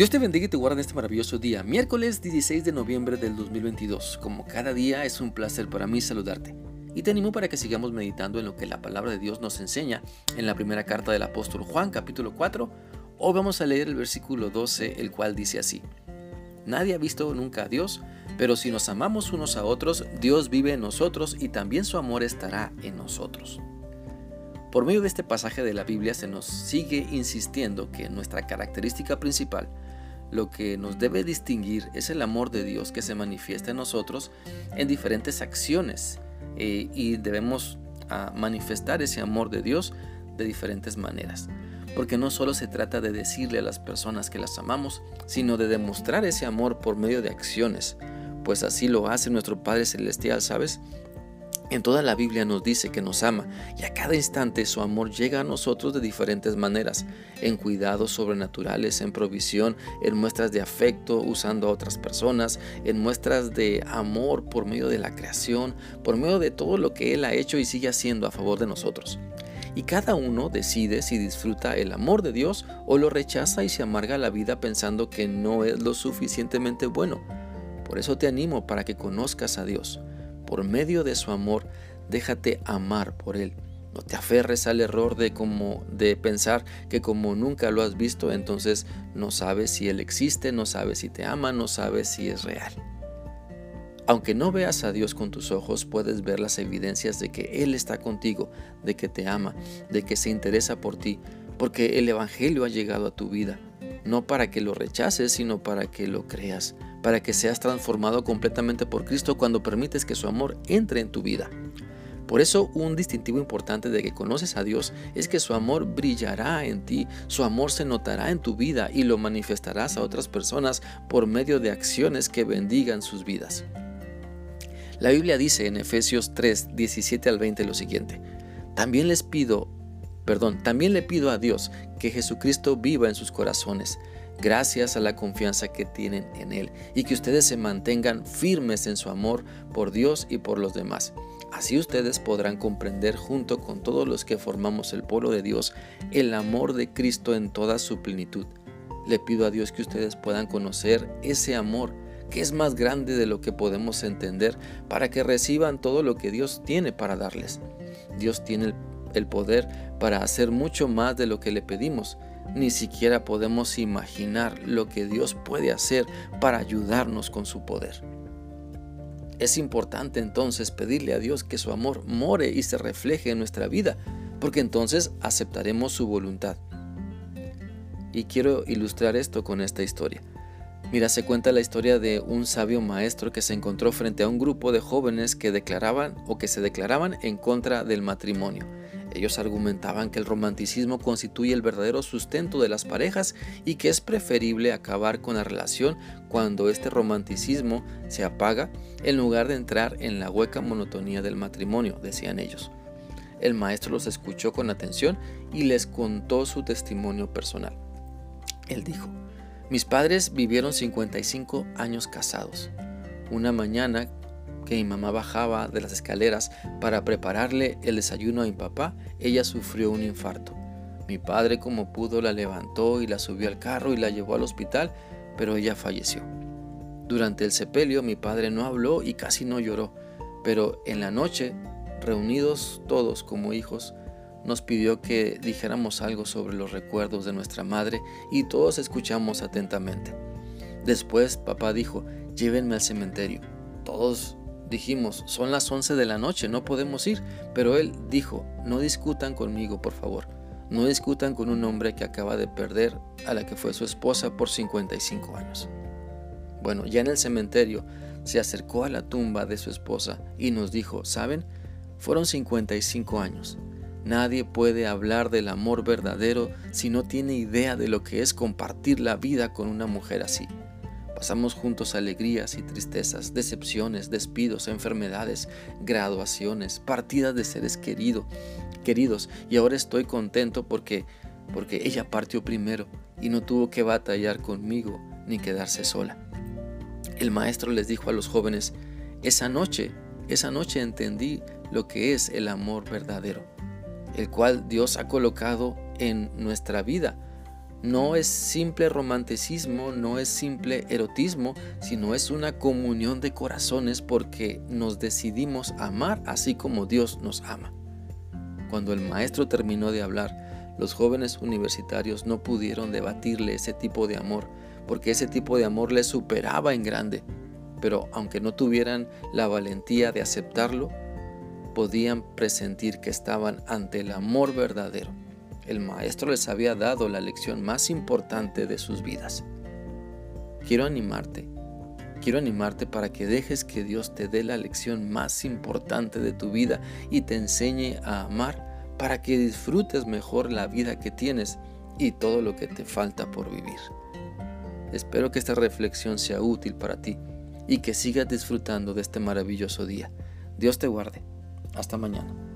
Dios te bendiga y te guarde en este maravilloso día, miércoles 16 de noviembre del 2022. Como cada día es un placer para mí saludarte. Y te animo para que sigamos meditando en lo que la palabra de Dios nos enseña en la primera carta del apóstol Juan capítulo 4. Hoy vamos a leer el versículo 12, el cual dice así. Nadie ha visto nunca a Dios, pero si nos amamos unos a otros, Dios vive en nosotros y también su amor estará en nosotros. Por medio de este pasaje de la Biblia se nos sigue insistiendo que nuestra característica principal, lo que nos debe distinguir es el amor de Dios que se manifiesta en nosotros en diferentes acciones eh, y debemos ah, manifestar ese amor de Dios de diferentes maneras. Porque no solo se trata de decirle a las personas que las amamos, sino de demostrar ese amor por medio de acciones, pues así lo hace nuestro Padre Celestial, ¿sabes? En toda la Biblia nos dice que nos ama y a cada instante su amor llega a nosotros de diferentes maneras, en cuidados sobrenaturales, en provisión, en muestras de afecto usando a otras personas, en muestras de amor por medio de la creación, por medio de todo lo que Él ha hecho y sigue haciendo a favor de nosotros. Y cada uno decide si disfruta el amor de Dios o lo rechaza y se amarga la vida pensando que no es lo suficientemente bueno. Por eso te animo para que conozcas a Dios por medio de su amor, déjate amar por Él. No te aferres al error de, como, de pensar que como nunca lo has visto, entonces no sabes si Él existe, no sabes si te ama, no sabes si es real. Aunque no veas a Dios con tus ojos, puedes ver las evidencias de que Él está contigo, de que te ama, de que se interesa por ti, porque el Evangelio ha llegado a tu vida, no para que lo rechaces, sino para que lo creas para que seas transformado completamente por Cristo cuando permites que su amor entre en tu vida. Por eso un distintivo importante de que conoces a Dios es que su amor brillará en ti, su amor se notará en tu vida y lo manifestarás a otras personas por medio de acciones que bendigan sus vidas. La Biblia dice en Efesios 3, 17 al 20 lo siguiente, también les pido, perdón, también le pido a Dios que Jesucristo viva en sus corazones gracias a la confianza que tienen en Él y que ustedes se mantengan firmes en su amor por Dios y por los demás. Así ustedes podrán comprender junto con todos los que formamos el pueblo de Dios el amor de Cristo en toda su plenitud. Le pido a Dios que ustedes puedan conocer ese amor que es más grande de lo que podemos entender para que reciban todo lo que Dios tiene para darles. Dios tiene el poder para hacer mucho más de lo que le pedimos ni siquiera podemos imaginar lo que Dios puede hacer para ayudarnos con su poder. Es importante entonces pedirle a Dios que su amor more y se refleje en nuestra vida, porque entonces aceptaremos su voluntad. Y quiero ilustrar esto con esta historia. Mira, se cuenta la historia de un sabio maestro que se encontró frente a un grupo de jóvenes que declaraban o que se declaraban en contra del matrimonio. Ellos argumentaban que el romanticismo constituye el verdadero sustento de las parejas y que es preferible acabar con la relación cuando este romanticismo se apaga en lugar de entrar en la hueca monotonía del matrimonio, decían ellos. El maestro los escuchó con atención y les contó su testimonio personal. Él dijo, mis padres vivieron 55 años casados. Una mañana que mi mamá bajaba de las escaleras para prepararle el desayuno a mi papá, ella sufrió un infarto. Mi padre como pudo la levantó y la subió al carro y la llevó al hospital, pero ella falleció. Durante el sepelio mi padre no habló y casi no lloró, pero en la noche, reunidos todos como hijos, nos pidió que dijéramos algo sobre los recuerdos de nuestra madre y todos escuchamos atentamente. Después papá dijo, llévenme al cementerio. Todos Dijimos, son las 11 de la noche, no podemos ir. Pero él dijo, no discutan conmigo, por favor. No discutan con un hombre que acaba de perder a la que fue su esposa por 55 años. Bueno, ya en el cementerio se acercó a la tumba de su esposa y nos dijo, ¿saben? Fueron 55 años. Nadie puede hablar del amor verdadero si no tiene idea de lo que es compartir la vida con una mujer así. Pasamos juntos alegrías y tristezas, decepciones, despidos, enfermedades, graduaciones, partidas de seres querido, queridos. Y ahora estoy contento porque, porque ella partió primero y no tuvo que batallar conmigo ni quedarse sola. El maestro les dijo a los jóvenes, esa noche, esa noche entendí lo que es el amor verdadero, el cual Dios ha colocado en nuestra vida no es simple romanticismo, no es simple erotismo, sino es una comunión de corazones porque nos decidimos amar así como Dios nos ama. Cuando el maestro terminó de hablar, los jóvenes universitarios no pudieron debatirle ese tipo de amor, porque ese tipo de amor les superaba en grande. Pero aunque no tuvieran la valentía de aceptarlo, podían presentir que estaban ante el amor verdadero. El maestro les había dado la lección más importante de sus vidas. Quiero animarte, quiero animarte para que dejes que Dios te dé la lección más importante de tu vida y te enseñe a amar para que disfrutes mejor la vida que tienes y todo lo que te falta por vivir. Espero que esta reflexión sea útil para ti y que sigas disfrutando de este maravilloso día. Dios te guarde. Hasta mañana.